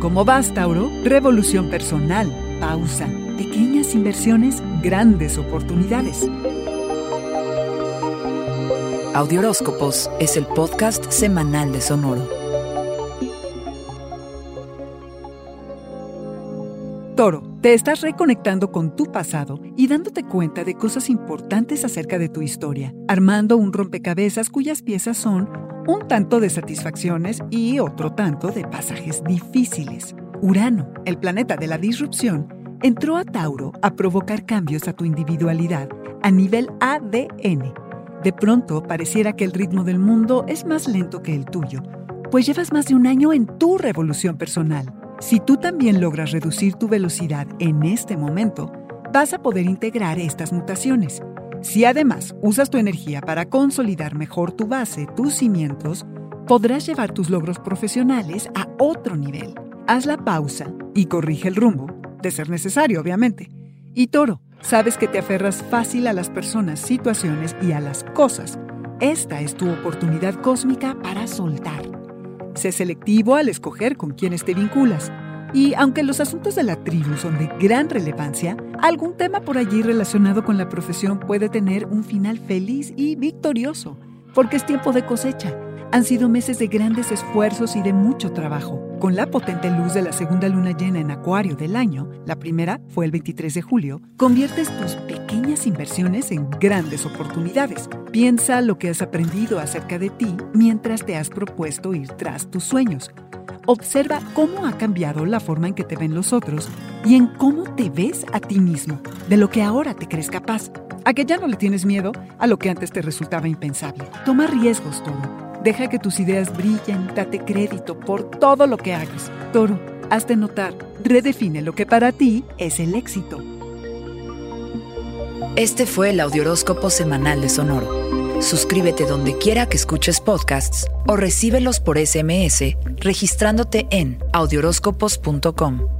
¿Cómo vas, Tauro? Revolución personal, pausa, pequeñas inversiones, grandes oportunidades. Audioróscopos es el podcast semanal de Sonoro. Toro, te estás reconectando con tu pasado y dándote cuenta de cosas importantes acerca de tu historia, armando un rompecabezas cuyas piezas son un tanto de satisfacciones y otro tanto de pasajes difíciles. Urano, el planeta de la disrupción, entró a Tauro a provocar cambios a tu individualidad a nivel ADN. De pronto pareciera que el ritmo del mundo es más lento que el tuyo, pues llevas más de un año en tu revolución personal. Si tú también logras reducir tu velocidad en este momento, vas a poder integrar estas mutaciones. Si además usas tu energía para consolidar mejor tu base, tus cimientos, podrás llevar tus logros profesionales a otro nivel. Haz la pausa y corrige el rumbo, de ser necesario, obviamente. Y Toro, sabes que te aferras fácil a las personas, situaciones y a las cosas. Esta es tu oportunidad cósmica para soltar. Sé selectivo al escoger con quienes te vinculas. Y aunque los asuntos de la tribu son de gran relevancia, algún tema por allí relacionado con la profesión puede tener un final feliz y victorioso, porque es tiempo de cosecha. Han sido meses de grandes esfuerzos y de mucho trabajo. Con la potente luz de la segunda luna llena en Acuario del año, la primera fue el 23 de julio, conviertes tus pequeñas inversiones en grandes oportunidades. Piensa lo que has aprendido acerca de ti mientras te has propuesto ir tras tus sueños. Observa cómo ha cambiado la forma en que te ven los otros y en cómo te ves a ti mismo, de lo que ahora te crees capaz. A que ya no le tienes miedo a lo que antes te resultaba impensable. Toma riesgos, Toro. Deja que tus ideas brillen, date crédito por todo lo que hagas. Toro, hazte notar, redefine lo que para ti es el éxito. Este fue el Audioróscopo semanal de Sonoro. Suscríbete donde quiera que escuches podcasts o recíbelos por SMS registrándote en audioróscopos.com.